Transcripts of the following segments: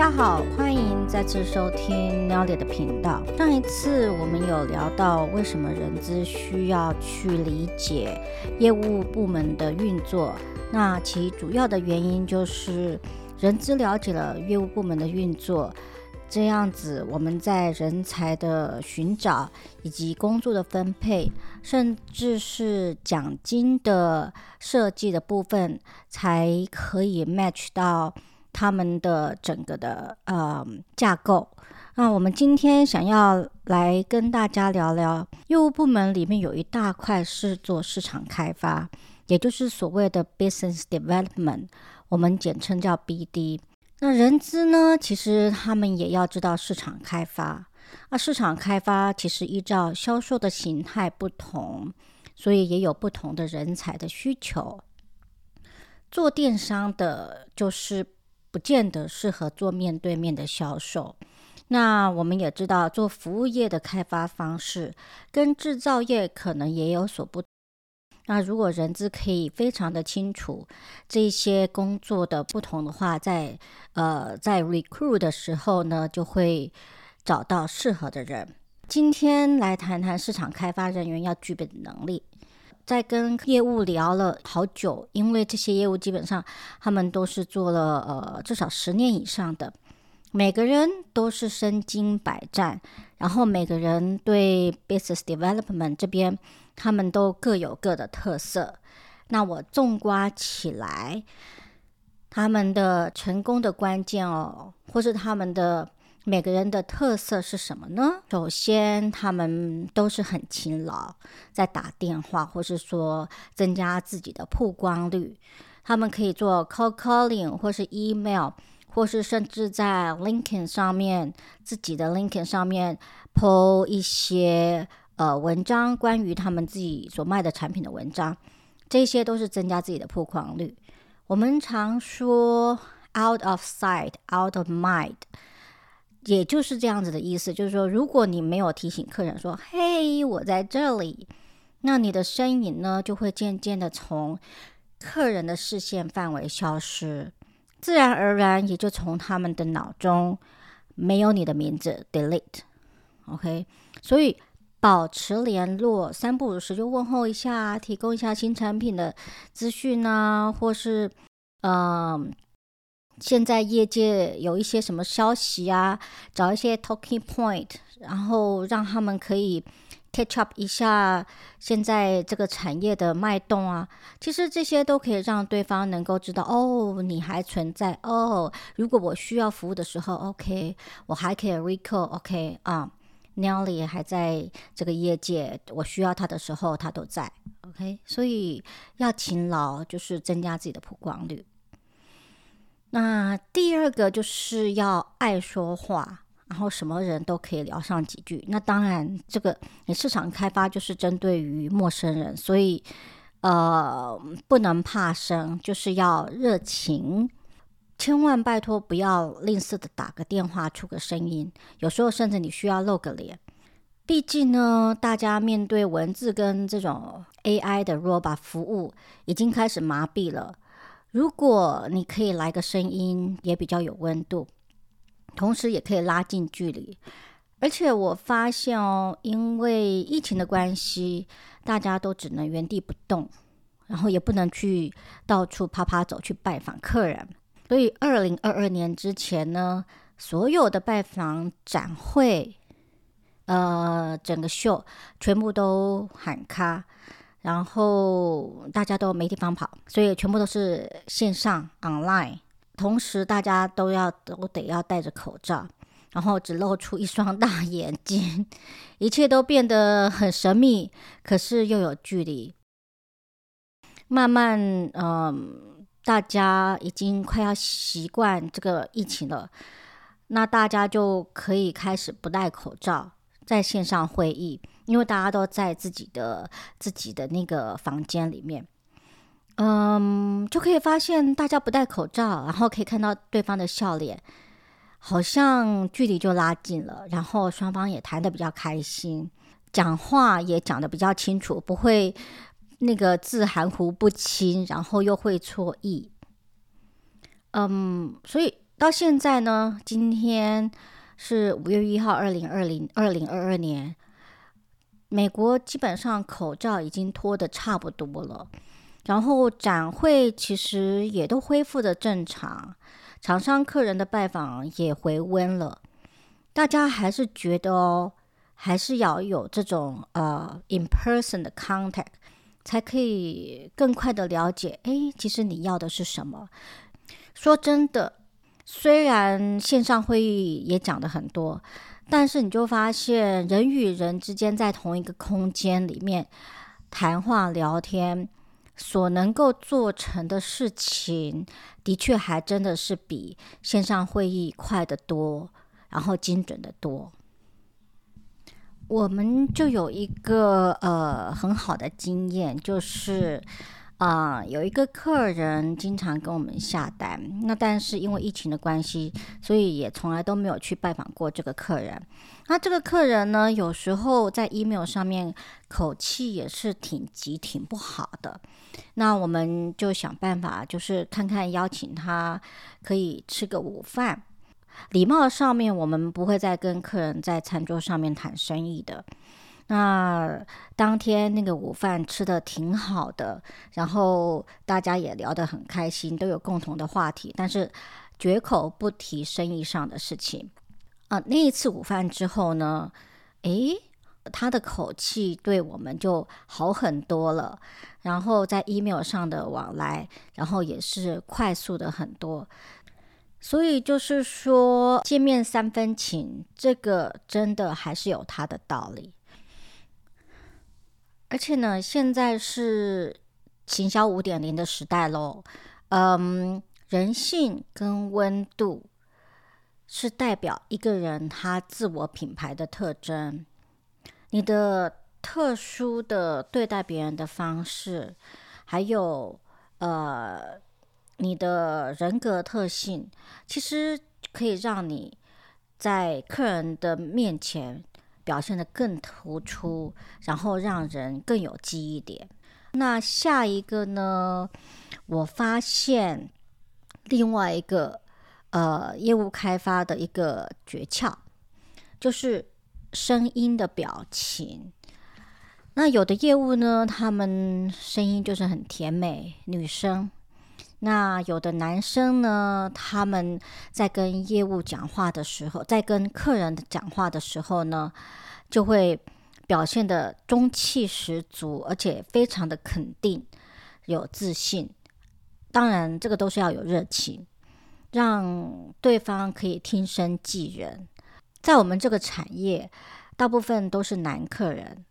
大家好，欢迎再次收听 Nelly 的频道。上一次我们有聊到为什么人资需要去理解业务部门的运作，那其主要的原因就是人资了解了业务部门的运作。这样子，我们在人才的寻找以及工作的分配，甚至是奖金的设计的部分，才可以 match 到他们的整个的呃架构。那我们今天想要来跟大家聊聊，业务部门里面有一大块是做市场开发，也就是所谓的 business development，我们简称叫 BD。那人资呢？其实他们也要知道市场开发。那市场开发其实依照销售的形态不同，所以也有不同的人才的需求。做电商的，就是不见得适合做面对面的销售。那我们也知道，做服务业的开发方式跟制造业可能也有所不同。那如果人资可以非常的清楚这些工作的不同的话，在呃在 recruit 的时候呢，就会找到适合的人。今天来谈谈市场开发人员要具备的能力。在跟业务聊了好久，因为这些业务基本上他们都是做了呃至少十年以上的，每个人都是身经百战，然后每个人对 business development 这边。他们都各有各的特色，那我纵观起来，他们的成功的关键哦，或是他们的每个人的特色是什么呢？首先，他们都是很勤劳，在打电话，或是说增加自己的曝光率。他们可以做 call calling，或是 email，或是甚至在 LinkedIn 上面，自己的 LinkedIn 上面 po 一些。呃，文章关于他们自己所卖的产品的文章，这些都是增加自己的曝光率。我们常说 “out of sight, out of mind”，也就是这样子的意思。就是说，如果你没有提醒客人说“嘿，我在这里”，那你的身影呢，就会渐渐的从客人的视线范围消失，自然而然也就从他们的脑中没有你的名字，delete。OK，所以。保持联络，三不五时就问候一下，提供一下新产品的资讯啊，或是，嗯、现在业界有一些什么消息啊，找一些 talking point，然后让他们可以 catch up 一下现在这个产业的脉动啊。其实这些都可以让对方能够知道，哦，你还存在哦。如果我需要服务的时候，OK，我还可以 recall，OK 啊。Nelly 还在这个业界，我需要他的时候，他都在。OK，所以要勤劳，就是增加自己的曝光率。那第二个就是要爱说话，然后什么人都可以聊上几句。那当然，这个你市场开发就是针对于陌生人，所以呃不能怕生，就是要热情。千万拜托不要吝啬的打个电话出个声音，有时候甚至你需要露个脸。毕竟呢，大家面对文字跟这种 AI 的 robot 服务已经开始麻痹了。如果你可以来个声音，也比较有温度，同时也可以拉近距离。而且我发现哦，因为疫情的关系，大家都只能原地不动，然后也不能去到处趴趴走去拜访客人。所以，二零二二年之前呢，所有的拜访展会，呃，整个秀全部都喊卡，然后大家都没地方跑，所以全部都是线上 online。同时，大家都要都得要戴着口罩，然后只露出一双大 眼睛，一切都变得很神秘，可是又有距离。慢慢，嗯、大家已经快要习惯这个疫情了，那大家就可以开始不戴口罩在线上会议，因为大家都在自己的自己的那个房间里面，嗯，就可以发现大家不戴口罩，然后可以看到对方的笑脸，好像距离就拉近了，然后双方也谈得比较开心，讲话也讲得比较清楚，不会。那个字含糊不清，然后又会错意，嗯，所以到现在呢，今天是五月一号，二零二零二零二二年，美国基本上口罩已经脱得差不多了，然后展会其实也都恢复的正常，厂商客人的拜访也回温了，大家还是觉得哦，还是要有这种呃 in person 的 contact，才可以更快的了解，哎，其实你要的是什么？说真的。虽然线上会议也讲的很多，但是你就发现人与人之间在同一个空间里面谈话聊天，所能够做成的事情，的确还真的是比线上会议快得多，然后精准得多。我们就有一个呃很好的经验，就是。啊、有一个客人经常跟我们下单，那但是因为疫情的关系，所以也从来都没有去拜访过这个客人。那这个客人呢，有时候在 email 上面口气也是挺急、挺不好的。那我们就想办法，就是看看邀请他可以吃个午饭。礼貌上面，我们不会再跟客人在餐桌上面谈生意的。那当天那个午饭吃的挺好的，然后大家也聊得很开心，都有共同的话题，但是绝口不提生意上的事情。啊，那一次午饭之后呢，诶，他的口气对我们就好很多了，然后在 email 上的往来，然后也是快速的很多。所以就是说，见面三分情，这个真的还是有它的道理。而且呢，现在是行销五点零的时代喽。嗯，人性跟温度是代表一个人他自我品牌的特征。你的特殊的对待别人的方式，还有呃你的人格特性，其实可以让你在客人的面前。表现得更突出，然后让人更有记忆点。那下一个呢？我发现另外一个呃业务开发的一个诀窍，就是声音的表情。那有的业务呢，他们声音就是很甜美，女生。那有的男生呢，他们在跟业务讲话的时候，在跟客人讲话的时候呢，就会表现得中气十足，而且非常的肯定、有自信。当然，这个都是要有热情，让对方可以听声记人。在我们这个产业，大部分都是男客人，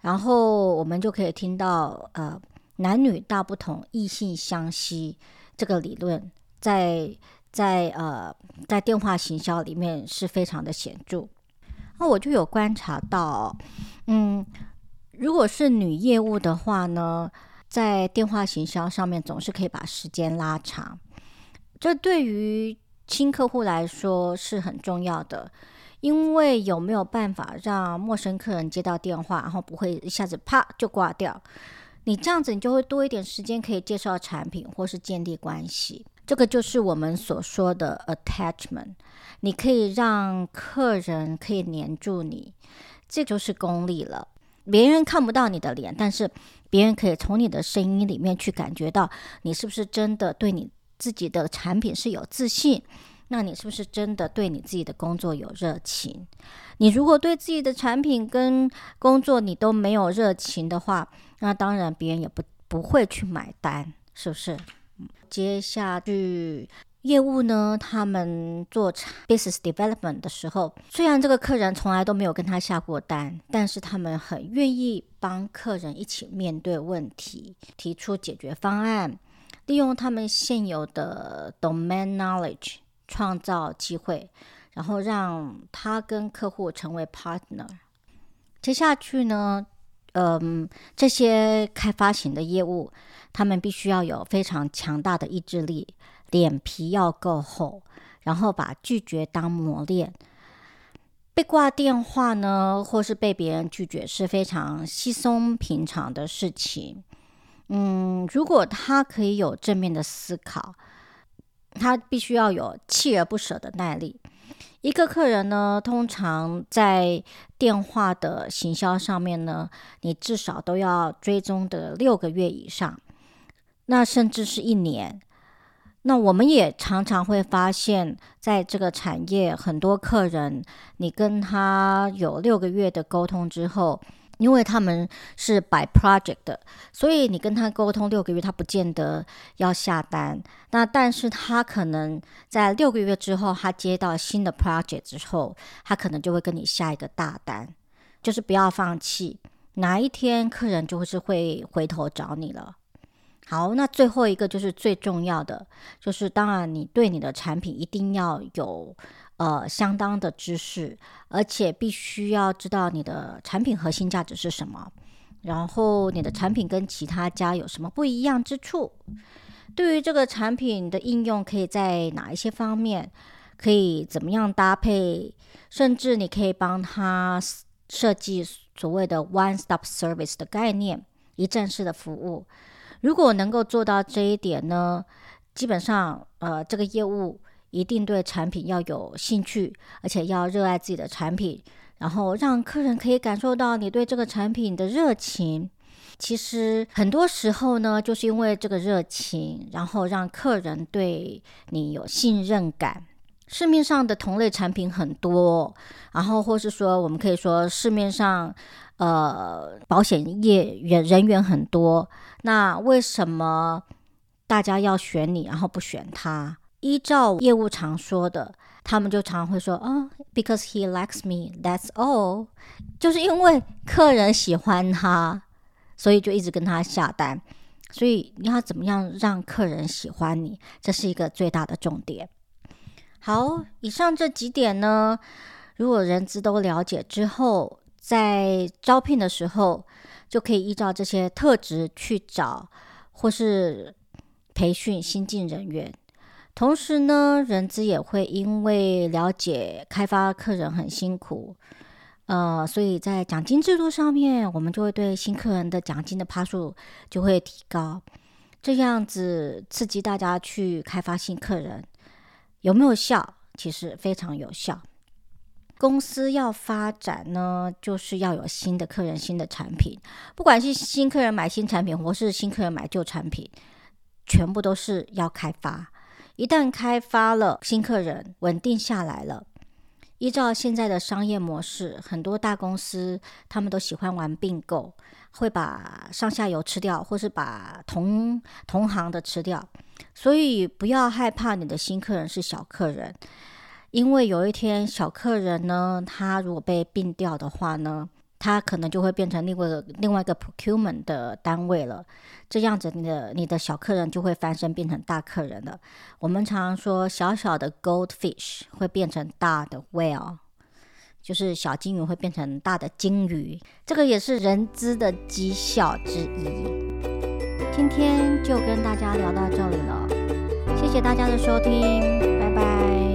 然后我们就可以听到呃。男女大不同，异性相吸，这个理论在在呃在电话行销里面是非常的显著。那我就有观察到，嗯，如果是女业务的话呢，在电话行销上面总是可以把时间拉长，这对于新客户来说是很重要的，因为有没有办法让陌生客人接到电话，然后不会一下子啪就挂掉。你这样子，你就会多一点时间可以介绍产品或是建立关系。这个就是我们所说的 attachment。你可以让客人可以黏住你，这就是功力了。别人看不到你的脸，但是别人可以从你的声音里面去感觉到你是不是真的对你自己的产品是有自信。那你是不是真的对你自己的工作有热情？你如果对自己的产品跟工作你都没有热情的话，那当然别人也不不会去买单，是不是？接下去业务呢，他们做 business development 的时候，虽然这个客人从来都没有跟他下过单，但是他们很愿意帮客人一起面对问题，提出解决方案，利用他们现有的 domain knowledge。创造机会，然后让他跟客户成为 partner。接下去呢，嗯，这些开发型的业务，他们必须要有非常强大的意志力，脸皮要够厚，然后把拒绝当磨练。被挂电话呢，或是被别人拒绝是非常稀松平常的事情。嗯，如果他可以有正面的思考。他必须要有锲而不舍的耐力。一个客人呢，通常在电话的行销上面呢，你至少都要追踪的六个月以上，那甚至是一年。那我们也常常会发现，在这个产业，很多客人，你跟他有六个月的沟通之后。因为他们是 by project 的，所以你跟他沟通六个月，他不见得要下单。那但是他可能在六个月之后，他接到新的 project 之后，他可能就会跟你下一个大单。就是不要放弃，哪一天客人就是会回头找你了。好，那最后一个就是最重要的，就是当然你对你的产品一定要有。呃，相当的知识，而且必须要知道你的产品核心价值是什么，然后你的产品跟其他家有什么不一样之处。对于这个产品的应用，可以在哪一些方面，可以怎么样搭配，甚至你可以帮他设计所谓的 one stop service 的概念，一站式的服务。如果能够做到这一点呢，基本上，呃，这个业务。一定对产品要有兴趣，而且要热爱自己的产品，然后让客人可以感受到你对这个产品的热情。其实很多时候呢，就是因为这个热情，然后让客人对你有信任感。市面上的同类产品很多，然后或是说，我们可以说市面上呃保险业员人员很多，那为什么大家要选你，然后不选他？依照业务常说的，他们就常会说：“哦，because he likes me, that's all。”就是因为客人喜欢他，所以就一直跟他下单。所以你要怎么样让客人喜欢你，这是一个最大的重点。好，以上这几点呢，如果人资都了解之后，在招聘的时候就可以依照这些特质去找或是培训新进人员。同时呢，人资也会因为了解开发客人很辛苦，呃，所以在奖金制度上面，我们就会对新客人的奖金的趴数就会提高，这样子刺激大家去开发新客人，有没有效？其实非常有效。公司要发展呢，就是要有新的客人、新的产品，不管是新客人买新产品，或是新客人买旧产品，全部都是要开发。一旦开发了新客人，稳定下来了，依照现在的商业模式，很多大公司他们都喜欢玩并购，会把上下游吃掉，或是把同同行的吃掉。所以不要害怕你的新客人是小客人，因为有一天小客人呢，他如果被并掉的话呢，它可能就会变成另外一个另外一个 procurement 的单位了，这样子你的你的小客人就会翻身变成大客人了。我们常说小小的 goldfish 会变成大的 whale，就是小金鱼会变成大的鲸鱼，这个也是人资的绩效之一。今天就跟大家聊到这里了，谢谢大家的收听，拜拜。